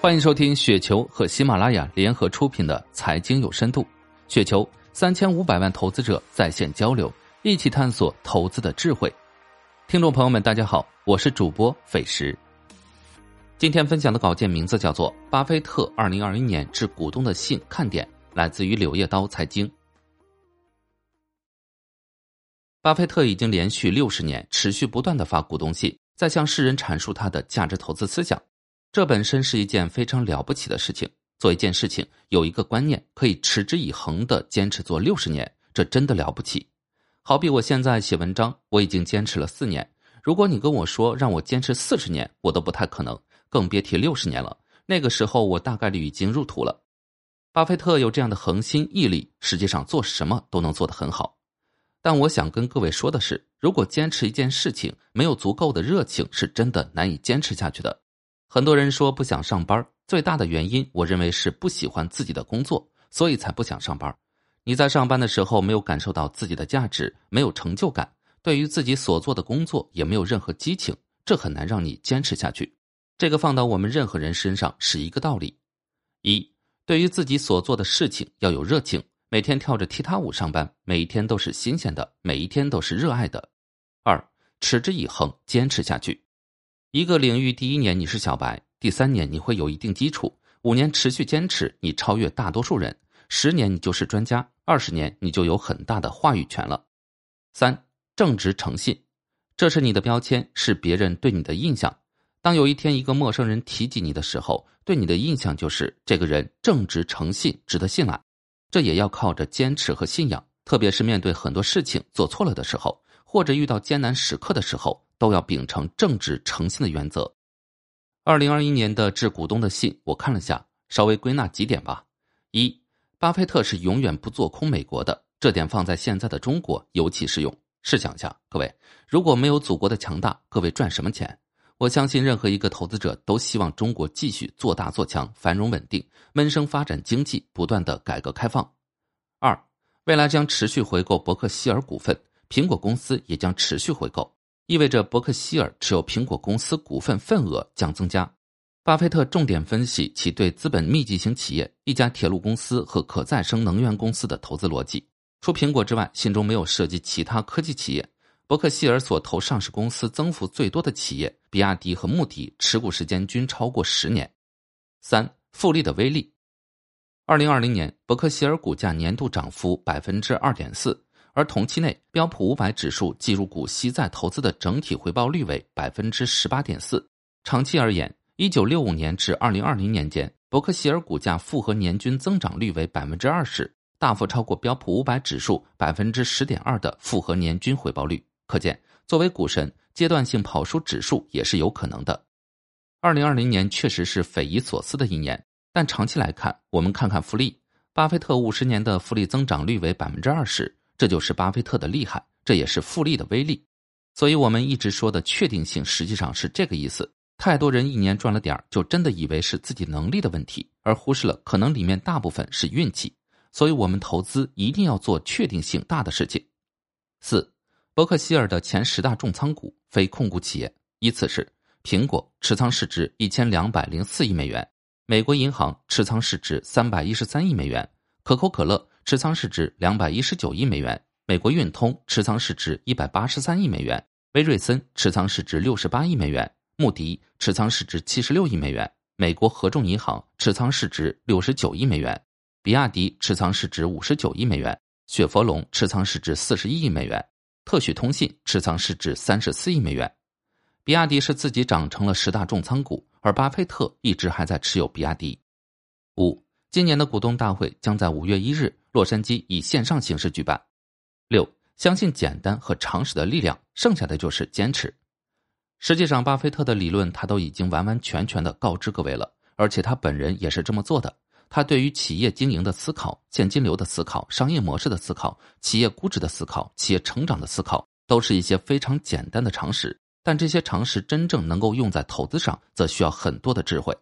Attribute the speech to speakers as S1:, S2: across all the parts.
S1: 欢迎收听雪球和喜马拉雅联合出品的《财经有深度》，雪球三千五百万投资者在线交流，一起探索投资的智慧。听众朋友们，大家好，我是主播费时。今天分享的稿件名字叫做《巴菲特二零二一年致股东的信看点》，来自于柳叶刀财经。巴菲特已经连续六十年持续不断的发股东信，在向世人阐述他的价值投资思想。这本身是一件非常了不起的事情。做一件事情，有一个观念，可以持之以恒的坚持做六十年，这真的了不起。好比我现在写文章，我已经坚持了四年。如果你跟我说让我坚持四十年，我都不太可能，更别提六十年了。那个时候，我大概率已经入土了。巴菲特有这样的恒心毅力，实际上做什么都能做得很好。但我想跟各位说的是，如果坚持一件事情没有足够的热情，是真的难以坚持下去的。很多人说不想上班，最大的原因，我认为是不喜欢自己的工作，所以才不想上班。你在上班的时候没有感受到自己的价值，没有成就感，对于自己所做的工作也没有任何激情，这很难让你坚持下去。这个放到我们任何人身上是一个道理：一，对于自己所做的事情要有热情，每天跳着踢踏舞上班，每一天都是新鲜的，每一天都是热爱的；二，持之以恒，坚持下去。一个领域第一年你是小白，第三年你会有一定基础，五年持续坚持，你超越大多数人，十年你就是专家，二十年你就有很大的话语权了。三，正直诚信，这是你的标签，是别人对你的印象。当有一天一个陌生人提及你的时候，对你的印象就是这个人正直诚信，值得信赖。这也要靠着坚持和信仰，特别是面对很多事情做错了的时候，或者遇到艰难时刻的时候。都要秉承正直诚信的原则。二零二一年的致股东的信，我看了下，稍微归纳几点吧。一，巴菲特是永远不做空美国的，这点放在现在的中国尤其适用。试想一下，各位，如果没有祖国的强大，各位赚什么钱？我相信任何一个投资者都希望中国继续做大做强，繁荣稳定，闷声发展经济，不断的改革开放。二，未来将持续回购伯克希尔股份，苹果公司也将持续回购。意味着伯克希尔持有苹果公司股份份额将增加。巴菲特重点分析其对资本密集型企业、一家铁路公司和可再生能源公司的投资逻辑。除苹果之外，信中没有涉及其他科技企业。伯克希尔所投上市公司增幅最多的企业，比亚迪和穆迪持股时间均超过十年。三、复利的威力。二零二零年，伯克希尔股价年度涨幅百分之二点四。而同期内，标普五百指数计入股息再投资的整体回报率为百分之十八点四。长期而言，一九六五年至二零二零年间，伯克希尔股价复合年均增长率为百分之二十，大幅超过标普五百指数百分之十点二的复合年均回报率。可见，作为股神，阶段性跑输指数也是有可能的。二零二零年确实是匪夷所思的一年，但长期来看，我们看看复利，巴菲特五十年的复利增长率为百分之二十。这就是巴菲特的厉害，这也是复利的威力。所以，我们一直说的确定性，实际上是这个意思。太多人一年赚了点儿，就真的以为是自己能力的问题，而忽视了可能里面大部分是运气。所以我们投资一定要做确定性大的事情。四，伯克希尔的前十大重仓股非控股企业依次是：苹果持仓市值一千两百零四亿美元，美国银行持仓市值三百一十三亿美元，可口可乐。持仓市值两百一十九亿美元，美国运通持仓市值一百八十三亿美元，威瑞森持仓市值六十八亿美元，穆迪持仓市值七十六亿美元，美国合众银行持仓市值六十九亿美元，比亚迪持仓市值五十九亿美元，雪佛龙持仓市值四十一亿美元，特许通信持仓市值三十四亿美元。比亚迪是自己长成了十大重仓股，而巴菲特一直还在持有比亚迪。五。今年的股东大会将在五月一日洛杉矶以线上形式举办。六，相信简单和常识的力量，剩下的就是坚持。实际上，巴菲特的理论他都已经完完全全的告知各位了，而且他本人也是这么做的。他对于企业经营的思考、现金流的思考、商业模式的思考、企业估值的思考、企业成长的思考，都是一些非常简单的常识。但这些常识真正能够用在投资上，则需要很多的智慧。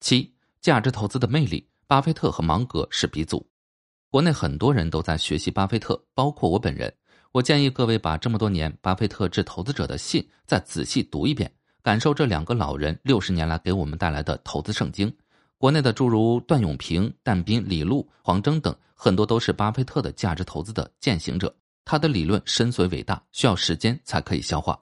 S1: 七，价值投资的魅力。巴菲特和芒格是鼻祖，国内很多人都在学习巴菲特，包括我本人。我建议各位把这么多年巴菲特致投资者的信再仔细读一遍，感受这两个老人六十年来给我们带来的投资圣经。国内的诸如段永平、但斌、李路、黄峥等，很多都是巴菲特的价值投资的践行者。他的理论深邃伟大，需要时间才可以消化。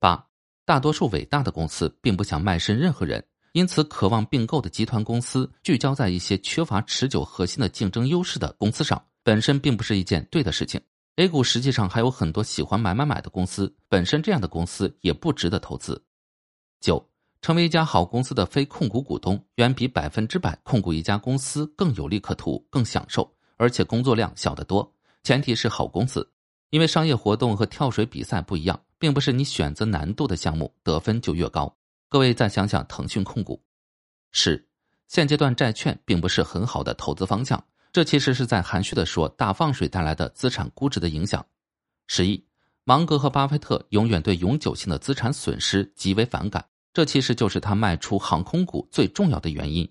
S1: 八，大多数伟大的公司并不想卖身任何人，因此渴望并购的集团公司聚焦在一些缺乏持久核心的竞争优势的公司上，本身并不是一件对的事情。A 股实际上还有很多喜欢买买买的公司，本身这样的公司也不值得投资。九，成为一家好公司的非控股股东，远比百分之百控股一家公司更有利可图、更享受，而且工作量小得多。前提是好公司。因为商业活动和跳水比赛不一样，并不是你选择难度的项目得分就越高。各位再想想腾讯控股，十，现阶段债券并不是很好的投资方向。这其实是在含蓄的说大放水带来的资产估值的影响。十一，芒格和巴菲特永远对永久性的资产损失极为反感，这其实就是他卖出航空股最重要的原因。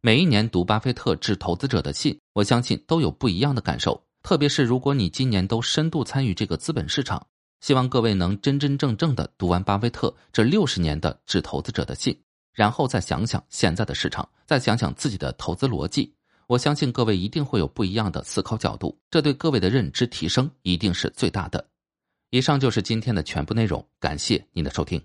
S1: 每一年读巴菲特致投资者的信，我相信都有不一样的感受。特别是如果你今年都深度参与这个资本市场，希望各位能真真正正的读完巴菲特这六十年的致投资者的信，然后再想想现在的市场，再想想自己的投资逻辑，我相信各位一定会有不一样的思考角度，这对各位的认知提升一定是最大的。以上就是今天的全部内容，感谢您的收听。